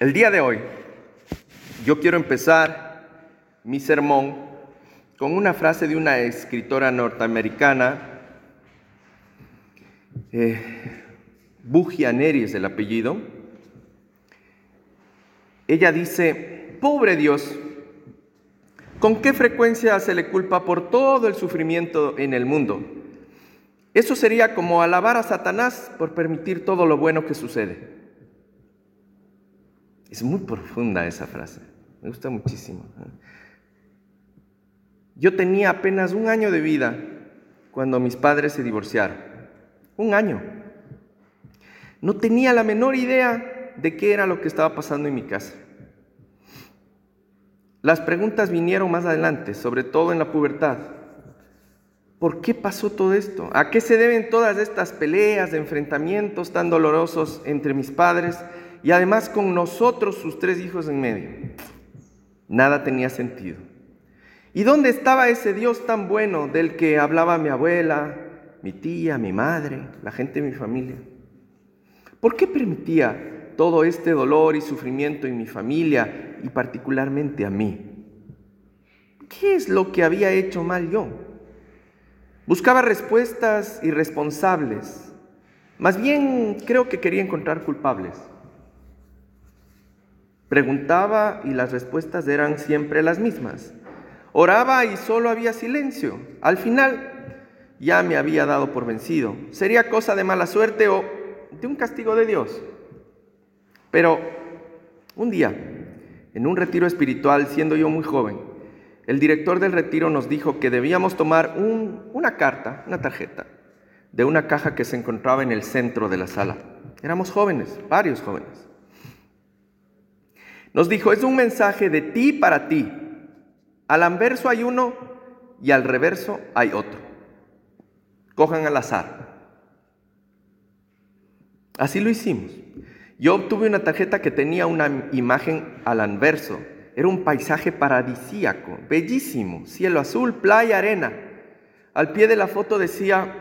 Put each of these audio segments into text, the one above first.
El día de hoy yo quiero empezar mi sermón con una frase de una escritora norteamericana, eh, Bugia Neri es el apellido. Ella dice, pobre Dios, ¿con qué frecuencia se le culpa por todo el sufrimiento en el mundo? Eso sería como alabar a Satanás por permitir todo lo bueno que sucede. Es muy profunda esa frase, me gusta muchísimo. Yo tenía apenas un año de vida cuando mis padres se divorciaron. Un año. No tenía la menor idea de qué era lo que estaba pasando en mi casa. Las preguntas vinieron más adelante, sobre todo en la pubertad. ¿Por qué pasó todo esto? ¿A qué se deben todas estas peleas, enfrentamientos tan dolorosos entre mis padres y además con nosotros sus tres hijos en medio. Nada tenía sentido. ¿Y dónde estaba ese Dios tan bueno del que hablaba mi abuela, mi tía, mi madre, la gente de mi familia? ¿Por qué permitía todo este dolor y sufrimiento en mi familia y particularmente a mí? ¿Qué es lo que había hecho mal yo? Buscaba respuestas irresponsables. Más bien creo que quería encontrar culpables. Preguntaba y las respuestas eran siempre las mismas. Oraba y solo había silencio. Al final ya me había dado por vencido. Sería cosa de mala suerte o de un castigo de Dios. Pero un día, en un retiro espiritual, siendo yo muy joven, el director del retiro nos dijo que debíamos tomar una carta, una tarjeta, de una caja que se encontraba en el centro de la sala. Éramos jóvenes, varios jóvenes. Nos dijo, es un mensaje de ti para ti. Al anverso hay uno y al reverso hay otro. Cojan al azar. Así lo hicimos. Yo obtuve una tarjeta que tenía una imagen al anverso. Era un paisaje paradisíaco, bellísimo, cielo azul, playa, arena. Al pie de la foto decía,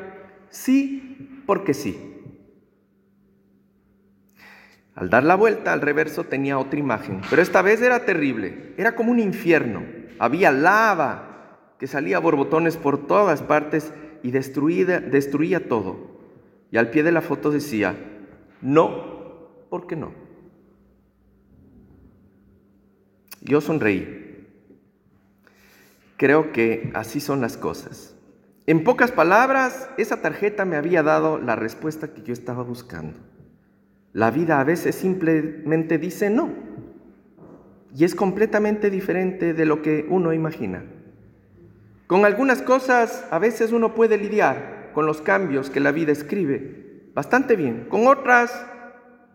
sí, porque sí. Al dar la vuelta al reverso tenía otra imagen, pero esta vez era terrible, era como un infierno. Había lava que salía a borbotones por todas partes y destruía, todo. Y al pie de la foto decía, no, ¿por qué no? Yo sonreí. Creo que así son las cosas. En pocas palabras, esa tarjeta me había dado la respuesta que yo estaba buscando. La vida a veces simplemente dice no. Y es completamente diferente de lo que uno imagina. Con algunas cosas a veces uno puede lidiar con los cambios que la vida escribe bastante bien. Con otras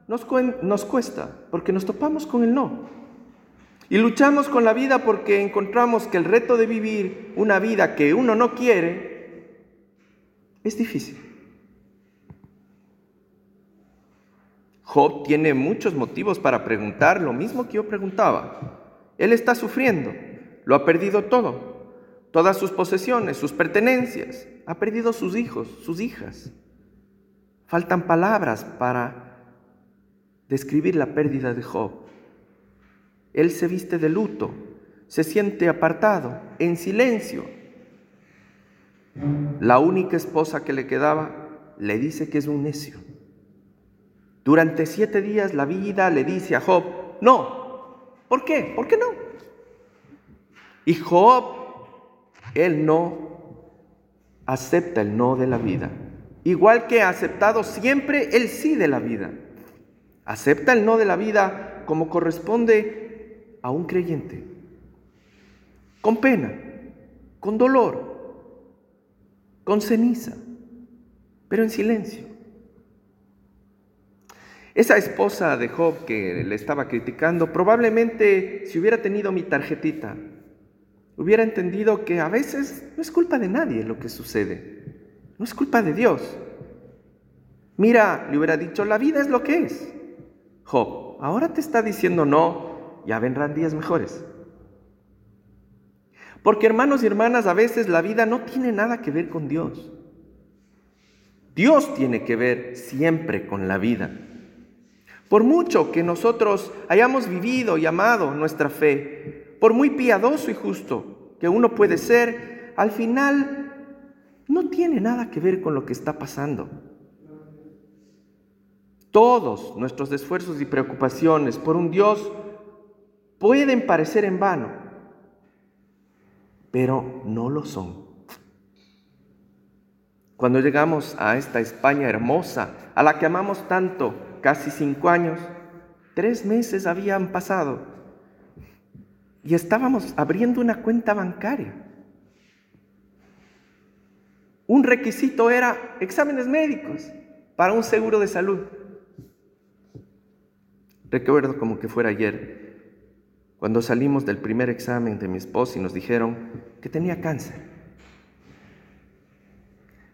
nos, cuesta porque nos topamos con el no. Y luchamos con la vida porque encontramos que el reto de vivir una vida que uno no quiere es difícil. Job tiene muchos motivos para preguntar lo mismo que yo preguntaba. Él está sufriendo, lo ha perdido todo, todas sus posesiones, sus pertenencias, ha perdido sus hijos, sus hijas. Faltan palabras para describir la pérdida de Job. Él se viste de luto, se siente apartado, en silencio. La única esposa que le quedaba le dice que es un necio. Durante siete días la vida le dice a Job, no. ¿Por qué? ¿Por qué no? Y Job, él no acepta el no de la vida. Igual que ha aceptado siempre el sí de la vida. Acepta el no de la vida como corresponde a un creyente. Con pena, con dolor, con ceniza, pero en silencio. Esa esposa de Job que le estaba criticando, probablemente si hubiera tenido mi tarjetita, hubiera entendido que a veces no es culpa de nadie lo que sucede, no es culpa de Dios. Mira, le hubiera dicho, la vida es lo que es. Job, ahora te está diciendo no, ya vendrán días mejores. Porque hermanos y hermanas, a veces la vida no tiene nada que ver con Dios. Dios tiene que ver siempre con la vida. Por mucho que nosotros hayamos vivido y amado nuestra fe, por muy piadoso y justo que uno puede ser, al final no tiene nada que ver con lo que está pasando. Todos nuestros esfuerzos y preocupaciones por un Dios pueden parecer en vano, pero no lo son. Cuando llegamos a esta España hermosa, a la que amamos tanto, casi cinco años, tres meses habían pasado y estábamos abriendo una cuenta bancaria. Un requisito era exámenes médicos para un seguro de salud. Recuerdo como que fuera ayer, cuando salimos del primer examen de mi esposa y nos dijeron que tenía cáncer.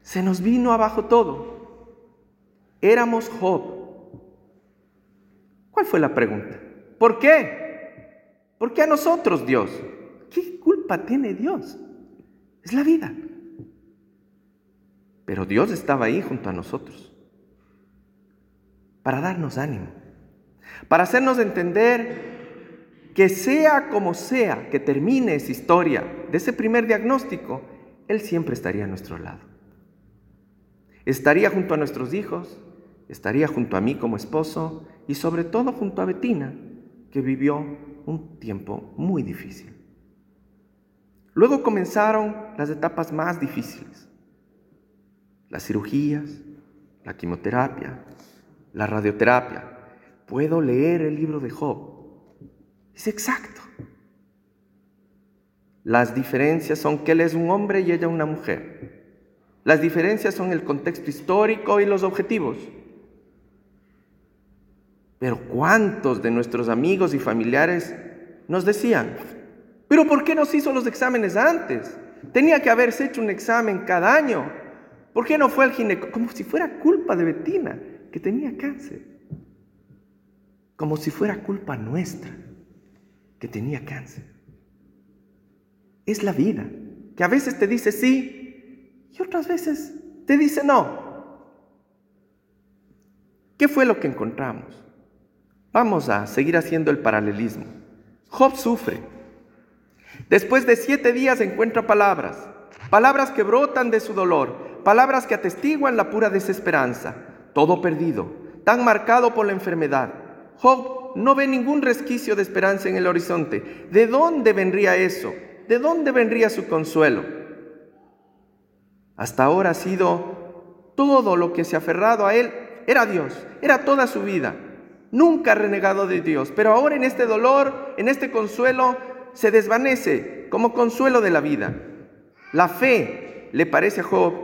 Se nos vino abajo todo. Éramos Job. ¿Cuál fue la pregunta? ¿Por qué? ¿Por qué a nosotros, Dios? ¿Qué culpa tiene Dios? Es la vida. Pero Dios estaba ahí junto a nosotros para darnos ánimo para hacernos entender que sea como sea que termine esa historia de ese primer diagnóstico, Él siempre estaría a nuestro lado. Estaría junto a nuestros hijos, estaría junto a mí como esposo y sobre todo junto a Betina, que vivió un tiempo muy difícil. Luego comenzaron las etapas más difíciles, las cirugías, la quimioterapia, la radioterapia, puedo leer el libro de Job. Es exacto. Las diferencias son que él es un hombre y ella una mujer. Las diferencias son el contexto histórico y los objetivos. Pero ¿cuántos de nuestros amigos y familiares nos decían, pero ¿por qué nos hizo los exámenes antes? Tenía que haberse hecho un examen cada año. ¿Por qué no fue al ginecólogo? Como si fuera culpa de Betina, que tenía cáncer como si fuera culpa nuestra que tenía cáncer. Es la vida, que a veces te dice sí y otras veces te dice no. ¿Qué fue lo que encontramos? Vamos a seguir haciendo el paralelismo. Job sufre. Después de siete días encuentra palabras, palabras que brotan de su dolor, palabras que atestiguan la pura desesperanza, todo perdido, tan marcado por la enfermedad, Job no ve ningún resquicio de esperanza en el horizonte. ¿De dónde vendría eso? ¿De dónde vendría su consuelo? Hasta ahora ha sido todo lo que se ha aferrado a él, era Dios, era toda su vida. Nunca ha renegado de Dios, pero ahora en este dolor, en este consuelo, se desvanece como consuelo de la vida. La fe, le parece a Job,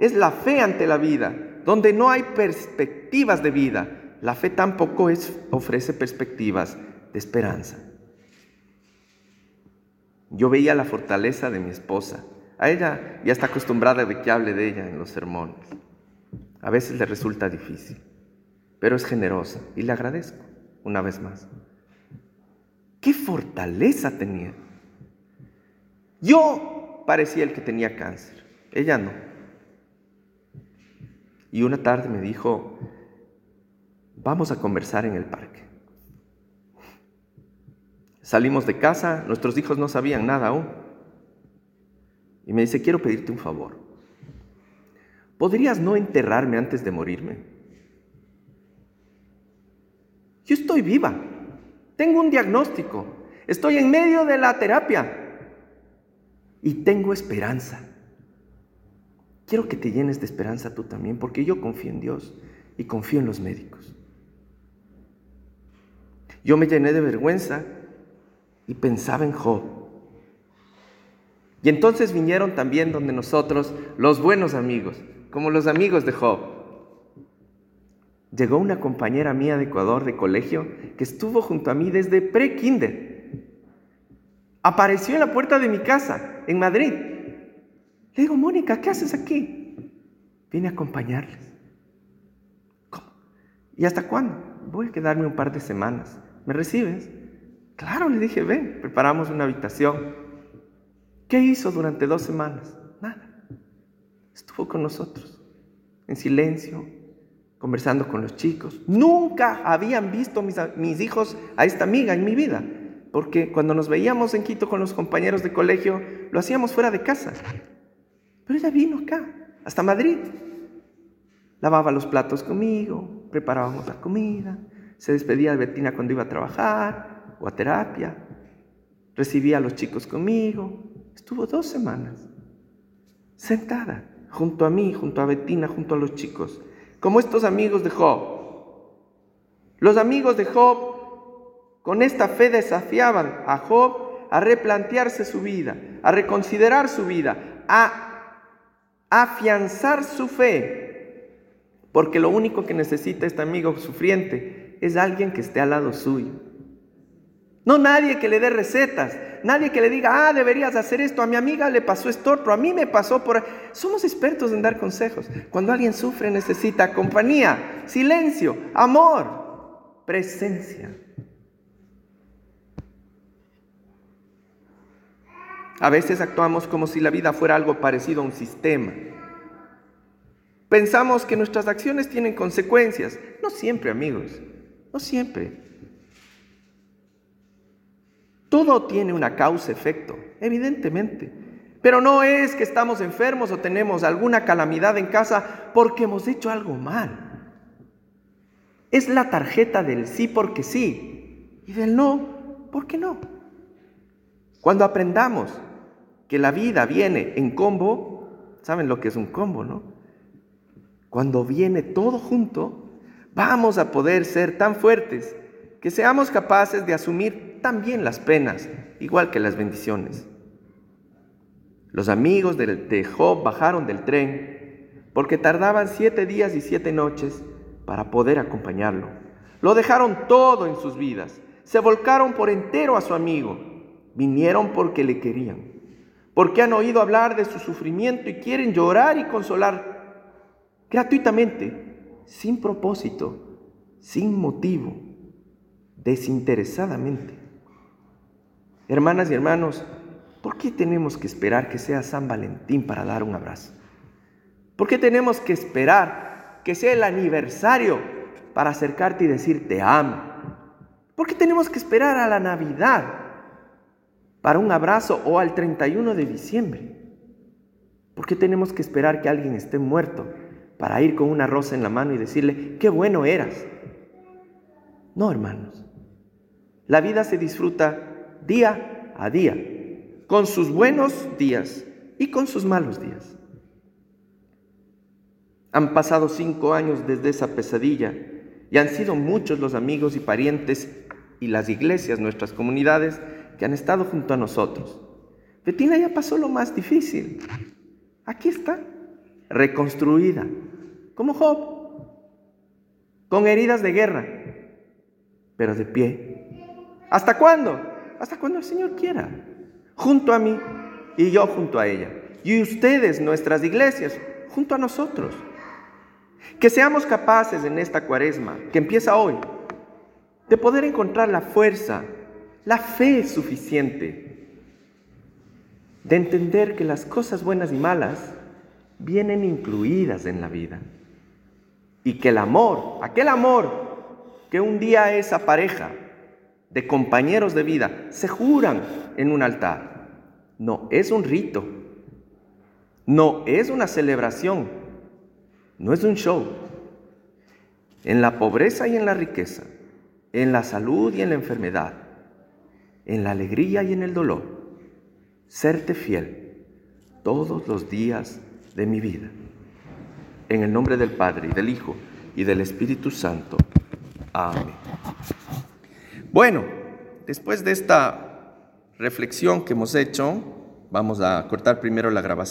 es la fe ante la vida, donde no hay perspectivas de vida, la fe tampoco es, ofrece perspectivas de esperanza. Yo veía la fortaleza de mi esposa. A ella ya está acostumbrada de que hable de ella en los sermones. A veces le resulta difícil, pero es generosa y le agradezco una vez más. ¿Qué fortaleza tenía? Yo parecía el que tenía cáncer, ella no. Y una tarde me dijo, vamos a conversar en el parque. Salimos de casa, nuestros hijos no sabían nada aún. Y me dice, quiero pedirte un favor. ¿Podrías no enterrarme antes de morirme? Yo estoy viva, tengo un diagnóstico, estoy en medio de la terapia y tengo esperanza. Quiero que te llenes de esperanza tú también, porque yo confío en Dios y confío en los médicos. Yo me llené de vergüenza y pensaba en Job. Y entonces vinieron también donde nosotros los buenos amigos, como los amigos de Job. Llegó una compañera mía de Ecuador de colegio que estuvo junto a mí desde pre-kinder. Apareció en la puerta de mi casa, en Madrid. Le digo, Mónica, ¿qué haces aquí? Vine a acompañarles. ¿Cómo? ¿Y hasta cuándo? Voy a quedarme un par de semanas. ¿Me recibes? Claro, le dije, ven, preparamos una habitación. ¿Qué hizo durante dos semanas? Nada. Estuvo con nosotros, en silencio, conversando con los chicos. Nunca habían visto mis, mis hijos a esta amiga en mi vida, porque cuando nos veíamos en Quito con los compañeros de colegio, lo hacíamos fuera de casa. Pero ella vino acá, hasta Madrid. Lavaba los platos conmigo, preparábamos la comida, se despedía de Betina cuando iba a trabajar o a terapia, recibía a los chicos conmigo. Estuvo dos semanas sentada junto a mí, junto a Betina, junto a los chicos, como estos amigos de Job. Los amigos de Job con esta fe desafiaban a Job a replantearse su vida, a reconsiderar su vida, a afianzar su fe, porque lo único que necesita este amigo sufriente es alguien que esté al lado suyo. No nadie que le dé recetas, nadie que le diga, ah, deberías hacer esto, a mi amiga le pasó esto, a mí me pasó por... Somos expertos en dar consejos. Cuando alguien sufre necesita compañía, silencio, amor, presencia. A veces actuamos como si la vida fuera algo parecido a un sistema. Pensamos que nuestras acciones tienen consecuencias. No siempre, amigos, no siempre. Todo tiene una causa-efecto, evidentemente. Pero no es que estamos enfermos o tenemos alguna calamidad en casa porque hemos hecho algo mal. Es la tarjeta del sí porque sí y del no porque no. Cuando aprendamos que la vida viene en combo, ¿saben lo que es un combo, no? Cuando viene todo junto, vamos a poder ser tan fuertes que seamos capaces de asumir también las penas, igual que las bendiciones. Los amigos de Job bajaron del tren porque tardaban siete días y siete noches para poder acompañarlo. Lo dejaron todo en sus vidas, se volcaron por entero a su amigo, vinieron porque le querían, porque han oído hablar de su sufrimiento y quieren llorar y consolar gratuitamente, sin propósito, sin motivo desinteresadamente. Hermanas y hermanos, ¿por qué tenemos que esperar que sea San Valentín para dar un abrazo? ¿Por qué tenemos que esperar que sea el aniversario para acercarte y decir te amo? ¿Por qué tenemos que esperar a la Navidad para un abrazo o al 31 de diciembre? ¿Por qué tenemos que esperar que alguien esté muerto para ir con una rosa en la mano y decirle, qué bueno eras? No, hermanos. La vida se disfruta día a día, con sus buenos días y con sus malos días. Han pasado cinco años desde esa pesadilla y han sido muchos los amigos y parientes y las iglesias, nuestras comunidades, que han estado junto a nosotros. Betina ya pasó lo más difícil. Aquí está, reconstruida, como Job, con heridas de guerra, pero de pie ¿Hasta cuándo? Hasta cuando el Señor quiera. Junto a mí y yo junto a ella. Y ustedes, nuestras iglesias, junto a nosotros. Que seamos capaces en esta cuaresma, que empieza hoy, de poder encontrar la fuerza, la fe suficiente, de entender que las cosas buenas y malas vienen incluidas en la vida. Y que el amor, aquel amor que un día esa pareja de compañeros de vida, se juran en un altar. No, es un rito. No, es una celebración. No es un show. En la pobreza y en la riqueza, en la salud y en la enfermedad, en la alegría y en el dolor, serte fiel todos los días de mi vida. En el nombre del Padre y del Hijo y del Espíritu Santo. Amén. Bueno, después de esta reflexión que hemos hecho, vamos a cortar primero la grabación.